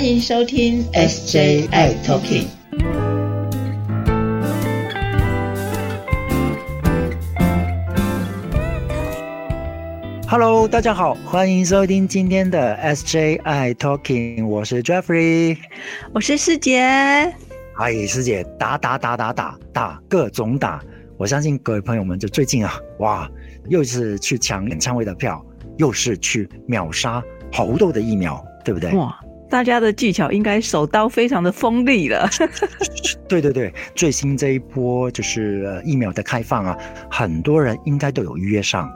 欢迎收听 SJI Talking。Hello，大家好，欢迎收听今天的 SJI Talking，我是 Jeffrey，我是师姐。嗨，师姐，打打打打打打，各种打。我相信各位朋友们，就最近啊，哇，又是去抢演唱会的票，又是去秒杀猴痘的疫苗，对不对？哇，大家的技巧应该手刀非常的锋利了。对对对，最新这一波就是疫苗的开放啊，很多人应该都有预约上。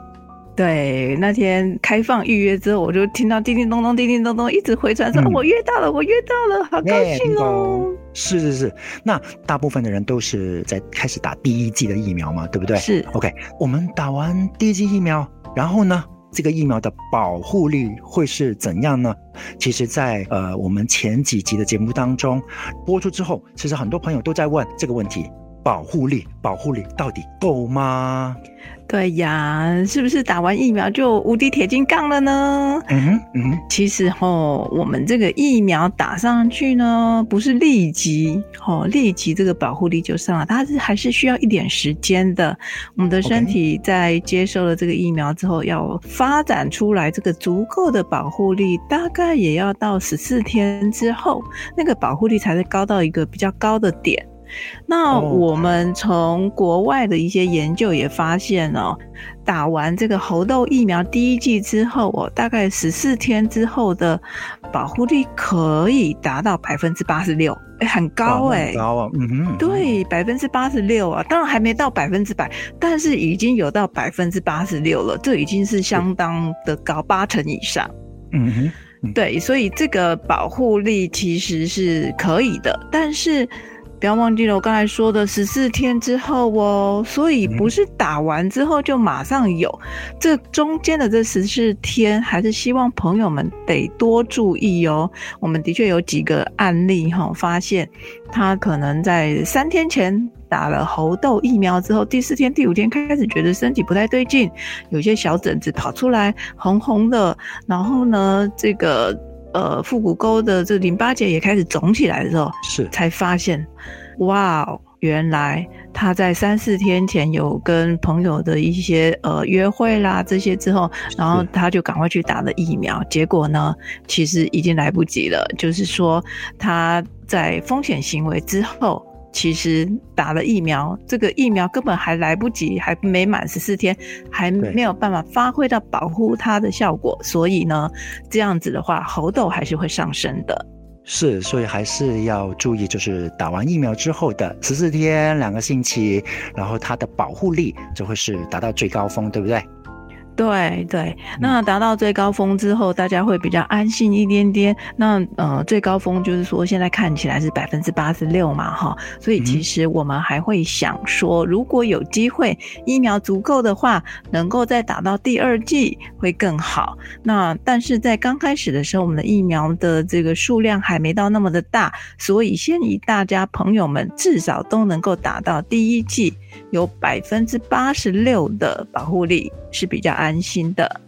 对，那天开放预约之后，我就听到叮叮咚咚、叮叮咚咚一直回传，说我约到了，我约到了，好高兴哦！是是是，那大部分的人都是在开始打第一剂的疫苗嘛，对不对？是。OK，我们打完第一剂疫苗，然后呢，这个疫苗的保护力会是怎样呢？其实，在呃我们前几集的节目当中播出之后，其实很多朋友都在问这个问题：保护力，保护力到底够吗？对呀，是不是打完疫苗就无敌铁金刚了呢？嗯嗯，其实吼，我们这个疫苗打上去呢，不是立即吼立即这个保护力就上了，它是还是需要一点时间的。我们的身体在接受了这个疫苗之后，要发展出来这个足够的保护力，大概也要到十四天之后，那个保护力才会高到一个比较高的点。那我们从国外的一些研究也发现哦，打完这个猴痘疫苗第一剂之后，哦，大概十四天之后的保护力可以达到百分之八十六，哎，很高哎，高啊，嗯哼，对，百分之八十六啊，当然还没到百分之百，但是已经有到百分之八十六了，这已经是相当的高，八成以上，嗯哼，对，所以这个保护力其实是可以的，但是。不要忘记了我刚才说的十四天之后哦，所以不是打完之后就马上有，这中间的这十四天还是希望朋友们得多注意哦。我们的确有几个案例哈，发现他可能在三天前打了猴痘疫苗之后，第四天、第五天开始觉得身体不太对劲，有些小疹子跑出来，红红的，然后呢，这个。呃，腹股沟的这淋巴结也开始肿起来的时候，是才发现，哇，原来他在三四天前有跟朋友的一些呃约会啦这些之后，然后他就赶快去打了疫苗，结果呢，其实已经来不及了，就是说他在风险行为之后。其实打了疫苗，这个疫苗根本还来不及，还没满十四天，还没有办法发挥到保护它的效果。所以呢，这样子的话，猴痘还是会上升的。是，所以还是要注意，就是打完疫苗之后的十四天、两个星期，然后它的保护力就会是达到最高峰，对不对？对对，那达到最高峰之后，大家会比较安心一点点。那呃，最高峰就是说现在看起来是百分之八十六嘛，哈，所以其实我们还会想说，如果有机会疫苗足够的话，能够再打到第二剂会更好。那但是在刚开始的时候，我们的疫苗的这个数量还没到那么的大，所以先以大家朋友们至少都能够打到第一剂。有百分之八十六的保护力是比较安心的。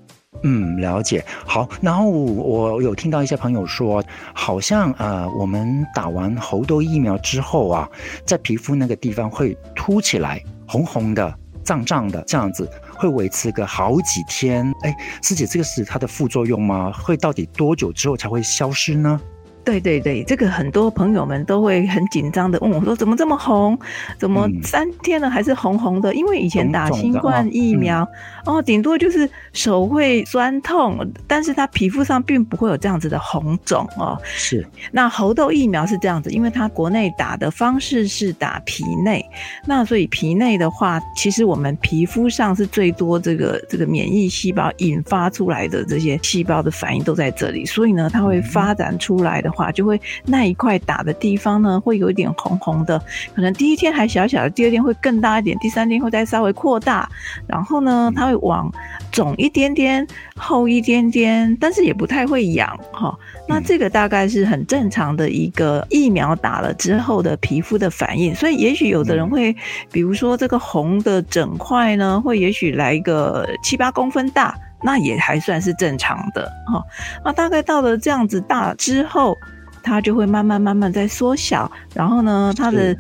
嗯，了解。好，然后我有听到一些朋友说，好像呃，我们打完猴痘疫苗之后啊，在皮肤那个地方会凸起来，红红的、胀胀的这样子，会维持个好几天。哎，师姐，这个是它的副作用吗？会到底多久之后才会消失呢？对对对，这个很多朋友们都会很紧张的问我说：“怎么这么红？怎么三天了还是红红的？”因为以前打新冠疫苗，哦，顶多就是手会酸痛，但是它皮肤上并不会有这样子的红肿哦。是。那猴痘疫苗是这样子，因为它国内打的方式是打皮内，那所以皮内的话，其实我们皮肤上是最多这个这个免疫细胞引发出来的这些细胞的反应都在这里，所以呢，它会发展出来的。话就会那一块打的地方呢，会有一点红红的，可能第一天还小小的，第二天会更大一点，第三天会再稍微扩大，然后呢，它会往肿一点点、厚一点点，但是也不太会痒哈。那这个大概是很正常的一个疫苗打了之后的皮肤的反应，所以也许有的人会，比如说这个红的整块呢，会也许来一个七八公分大。那也还算是正常的哈，那大概到了这样子大之后，它就会慢慢慢慢在缩小，然后呢，它的。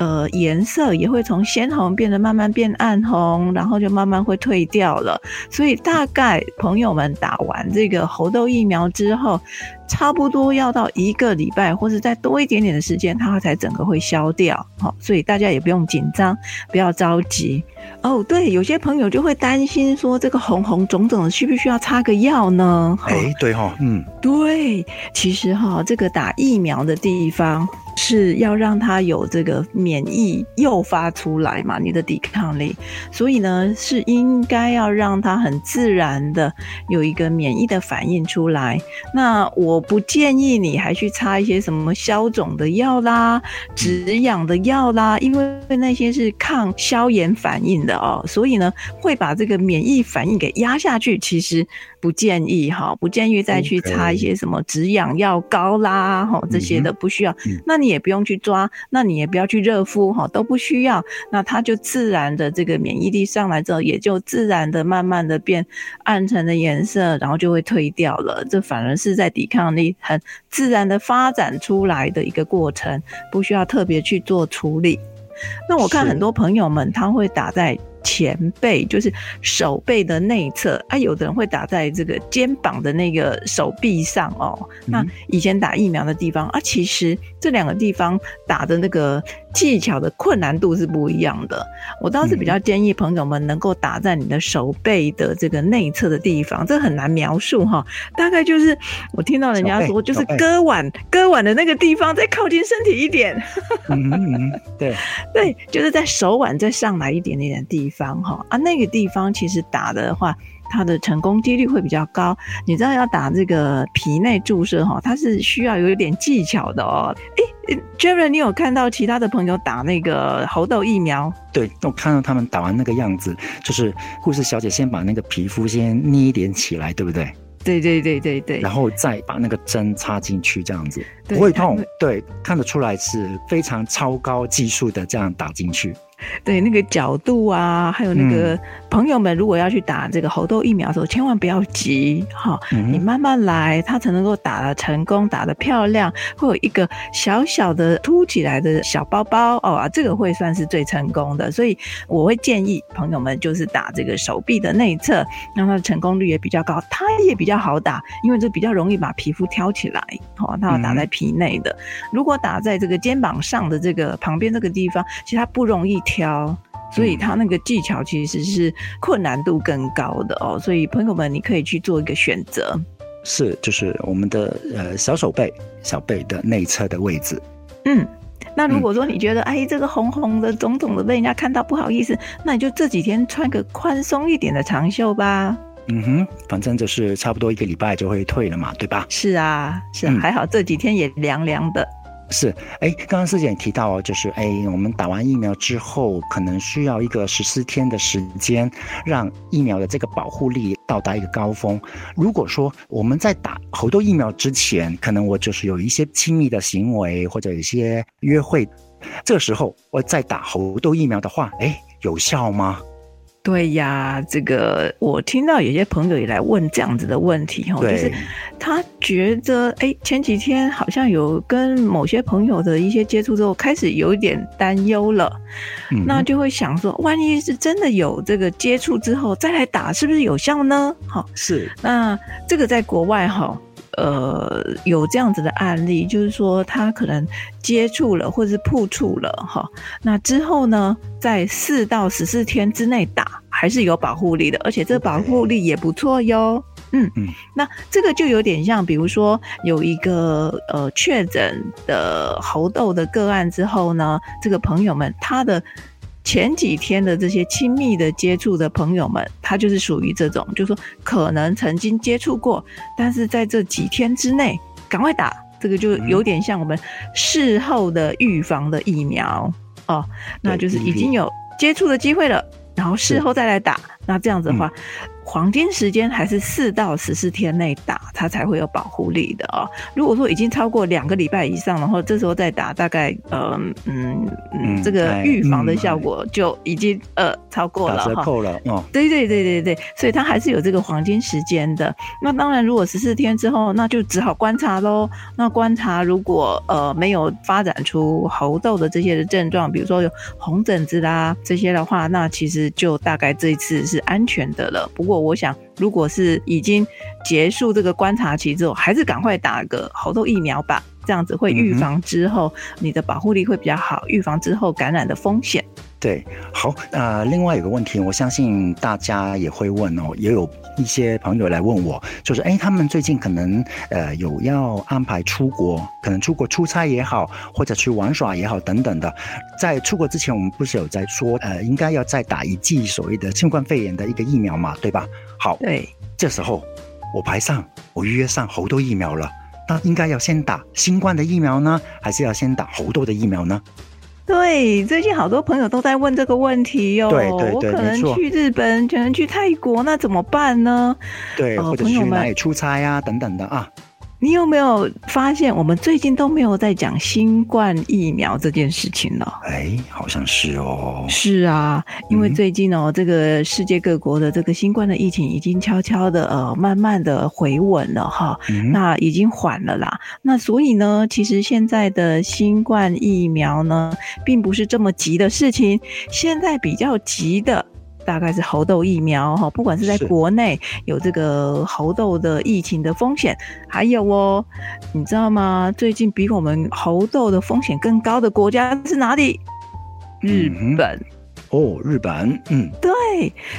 呃，颜色也会从鲜红变得慢慢变暗红，然后就慢慢会退掉了。所以大概朋友们打完这个猴痘疫苗之后，差不多要到一个礼拜，或者再多一点点的时间，它才整个会消掉。好，所以大家也不用紧张，不要着急。哦，对，有些朋友就会担心说，这个红红肿肿的，需不需要擦个药呢？哎，对哈，嗯，对，其实哈，这个打疫苗的地方。是要让它有这个免疫诱发出来嘛？你的抵抗力，所以呢是应该要让它很自然的有一个免疫的反应出来。那我不建议你还去擦一些什么消肿的药啦、止痒的药啦，因为那些是抗消炎反应的哦，所以呢会把这个免疫反应给压下去。其实。不建议哈，不建议再去擦一些什么止痒药膏啦，哈这些的不需要。那你也不用去抓，那你也不要去热敷哈，都不需要。那它就自然的这个免疫力上来之后，也就自然的慢慢的变暗沉的颜色，然后就会退掉了。这反而是在抵抗力很自然的发展出来的一个过程，不需要特别去做处理。那我看很多朋友们他会打在。前背就是手背的内侧啊，有的人会打在这个肩膀的那个手臂上哦。那以前打疫苗的地方啊，其实这两个地方打的那个技巧的困难度是不一样的。我倒是比较建议朋友们能够打在你的手背的这个内侧的地方，这很难描述哈。大概就是我听到人家说，就是割腕割腕的那个地方再靠近身体一点。嗯，对 对，就是在手腕再上来一点点的地方。方哈啊，那个地方其实打的话，它的成功几率会比较高。你知道要打这个皮内注射哈，它是需要有一点技巧的哦。哎 j e r y 你有看到其他的朋友打那个猴痘疫苗？对，我看到他们打完那个样子，就是护士小姐先把那个皮肤先捏一点起来，对不对？对对对对对，然后再把那个针插进去，这样子不会痛。对，看得出来是非常超高技术的这样打进去。对那个角度啊，还有那个朋友们，如果要去打这个猴痘疫苗的时候，千万不要急哈，你慢慢来，它才能够打得成功，打得漂亮，会有一个小小的凸起来的小包包哦啊，这个会算是最成功的。所以我会建议朋友们就是打这个手臂的内侧，让它的成功率也比较高，它也比较好打，因为这比较容易把皮肤挑起来。好，它要打在皮内的，如果打在这个肩膀上的这个旁边这个地方，其实它不容易。挑，所以他那个技巧其实是困难度更高的哦。所以朋友们，你可以去做一个选择。是，就是我们的呃小手背、小背的内侧的位置。嗯，那如果说你觉得哎这个红红的、肿肿的被人家看到不好意思，那你就这几天穿个宽松一点的长袖吧。嗯哼，反正就是差不多一个礼拜就会退了嘛，对吧？是啊，是还好这几天也凉凉的。是，哎，刚刚师姐也提到，就是哎，我们打完疫苗之后，可能需要一个十四天的时间，让疫苗的这个保护力到达一个高峰。如果说我们在打猴痘疫苗之前，可能我就是有一些亲密的行为或者有一些约会，这时候我再打猴痘疫苗的话，哎，有效吗？对呀，这个我听到有些朋友也来问这样子的问题哈，就是他觉得哎，前几天好像有跟某些朋友的一些接触之后，开始有一点担忧了，那就会想说，万一是真的有这个接触之后再来打，是不是有效呢？哈，是，那这个在国外哈。呃，有这样子的案例，就是说他可能接触了或者是碰触了哈，那之后呢，在四到十四天之内打还是有保护力的，而且这个保护力也不错哟。嗯嗯，那这个就有点像，比如说有一个呃确诊的猴痘的个案之后呢，这个朋友们他的。前几天的这些亲密的接触的朋友们，他就是属于这种，就是说可能曾经接触过，但是在这几天之内赶快打，这个就有点像我们事后的预防的疫苗哦，那就是已经有接触的机会了，然后事后再来打，那这样子的话。黄金时间还是四到十四天内打，它才会有保护力的哦。如果说已经超过两个礼拜以上，然后这时候再打，大概呃嗯嗯，这个预防的效果就已经呃超过了哈。折扣了哦。对对对对对，所以它还是有这个黄金时间的。那当然，如果十四天之后，那就只好观察喽。那观察如果呃没有发展出猴痘的这些的症状，比如说有红疹子啦这些的话，那其实就大概这一次是安全的了。不过我想，如果是已经结束这个观察期之后，还是赶快打个猴痘疫苗吧，这样子会预防之后你的保护力会比较好，预防之后感染的风险。对，好，呃，另外有个问题，我相信大家也会问哦，也有一些朋友来问我，就是，哎，他们最近可能，呃，有要安排出国，可能出国出差也好，或者去玩耍也好，等等的，在出国之前，我们不是有在说，呃，应该要再打一剂所谓的新冠肺炎的一个疫苗嘛，对吧？好，对，这时候我排上，我预约上猴痘疫苗了，那应该要先打新冠的疫苗呢，还是要先打猴痘的疫苗呢？对，最近好多朋友都在问这个问题哟。对对对，我可能去日本，可能去泰国，那怎么办呢？对，或者去哪里出差呀，等等的啊。你有没有发现，我们最近都没有在讲新冠疫苗这件事情了？哎，好像是哦。是啊，因为最近哦，这个世界各国的这个新冠的疫情已经悄悄的呃，慢慢的回稳了哈。那已经缓了啦。那所以呢，其实现在的新冠疫苗呢，并不是这么急的事情。现在比较急的。大概是猴痘疫苗哈，不管是在国内有这个猴痘的疫情的风险，还有哦，你知道吗？最近比我们猴痘的风险更高的国家是哪里？日本。哦，日本，嗯，对，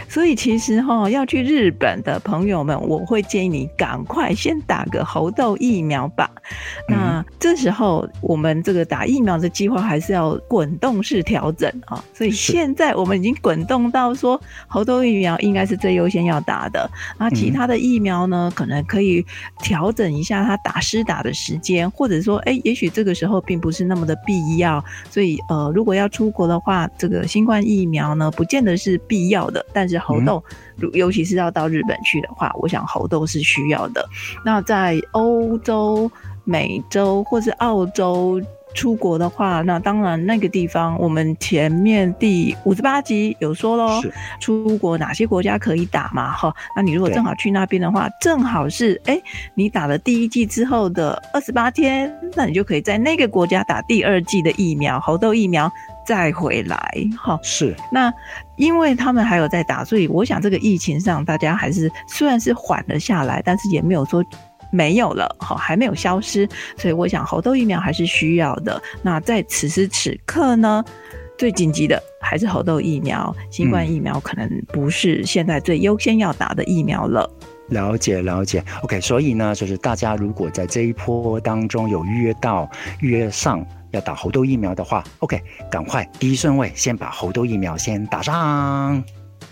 所以其实哈，要去日本的朋友们，我会建议你赶快先打个猴痘疫苗吧。那这时候我们这个打疫苗的计划还是要滚动式调整啊。所以现在我们已经滚动到说，猴痘疫苗应该是最优先要打的。那其他的疫苗呢，可能可以调整一下它打施打的时间，或者说，哎，也许这个时候并不是那么的必要。所以，呃，如果要出国的话，这个新冠疫疫苗呢，不见得是必要的，但是猴痘，尤其是要到日本去的话，我想猴痘是需要的。那在欧洲、美洲或是澳洲出国的话，那当然那个地方，我们前面第五十八集有说喽，出国哪些国家可以打嘛？哈，那你如果正好去那边的话，正好是哎，你打了第一剂之后的二十八天，那你就可以在那个国家打第二剂的疫苗，猴痘疫苗。再回来哈，是那，因为他们还有在打，所以我想这个疫情上大家还是虽然是缓了下来，但是也没有说没有了好，还没有消失，所以我想猴痘疫苗还是需要的。那在此时此刻呢，最紧急的还是猴痘疫苗，新冠疫苗可能不是现在最优先要打的疫苗了。了解了解，OK，所以呢，就是大家如果在这一波当中有预约到预约上。要打猴痘疫苗的话，OK，赶快第一顺位先把猴痘疫苗先打上。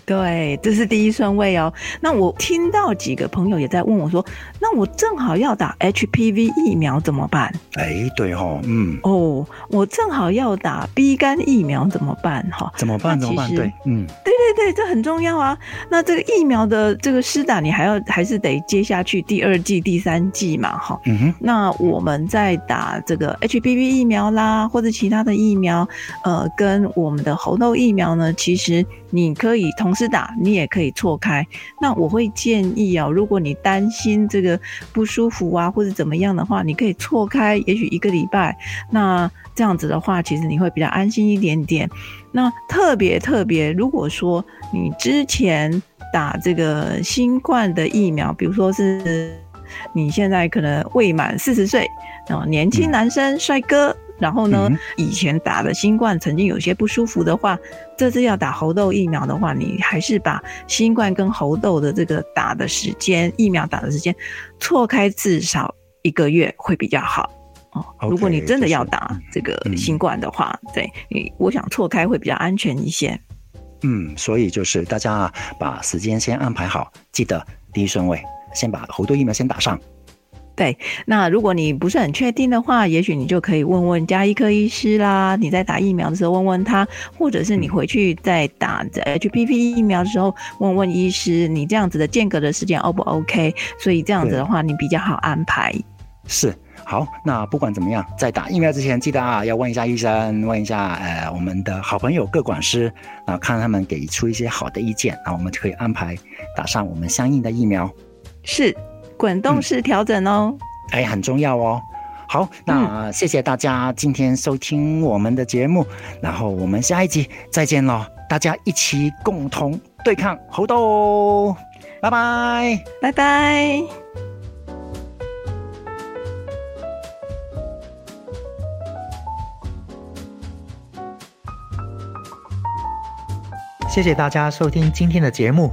对，这是第一顺位哦。那我听到几个朋友也在问我说：“那我正好要打 HPV 疫苗怎么办？”哎，对哦，嗯，哦，我正好要打 B 肝疫苗怎么办？哈，怎么办？怎么办？对，嗯，对对对，这很重要啊。那这个疫苗的这个施打，你还要还是得接下去第二季、第三季嘛？哈，嗯哼。那我们在打这个 HPV 疫苗啦，或者其他的疫苗，呃，跟我们的猴痘疫苗呢，其实你可以同。时打，你也可以错开。那我会建议啊，如果你担心这个不舒服啊，或者怎么样的话，你可以错开，也许一个礼拜。那这样子的话，其实你会比较安心一点点。那特别特别，如果说你之前打这个新冠的疫苗，比如说是你现在可能未满四十岁，啊，年轻男生帅哥。然后呢，以前打的新冠，曾经有些不舒服的话，这次要打猴痘疫苗的话，你还是把新冠跟猴痘的这个打的时间，疫苗打的时间错开至少一个月会比较好哦。如果你真的要打这个新冠的话，对你，我想错开会比较安全一些。嗯，所以就是大家啊，把时间先安排好，记得第一顺位先把猴痘疫苗先打上。对，那如果你不是很确定的话，也许你就可以问问加医科医师啦。你在打疫苗的时候问问他，或者是你回去在打 HPV 疫苗的时候问问医师，你这样子的间隔的时间 O 不 OK？所以这样子的话，你比较好安排。是。好，那不管怎么样，在打疫苗之前，记得啊，要问一下医生，问一下呃我们的好朋友各管师啊，看他们给出一些好的意见，那我们就可以安排打上我们相应的疫苗。是，滚动式调整哦。哎，很重要哦。好，那谢谢大家今天收听我们的节目，然后我们下一集再见喽，大家一起共同对抗猴痘，拜拜，拜拜。谢谢大家收听今天的节目。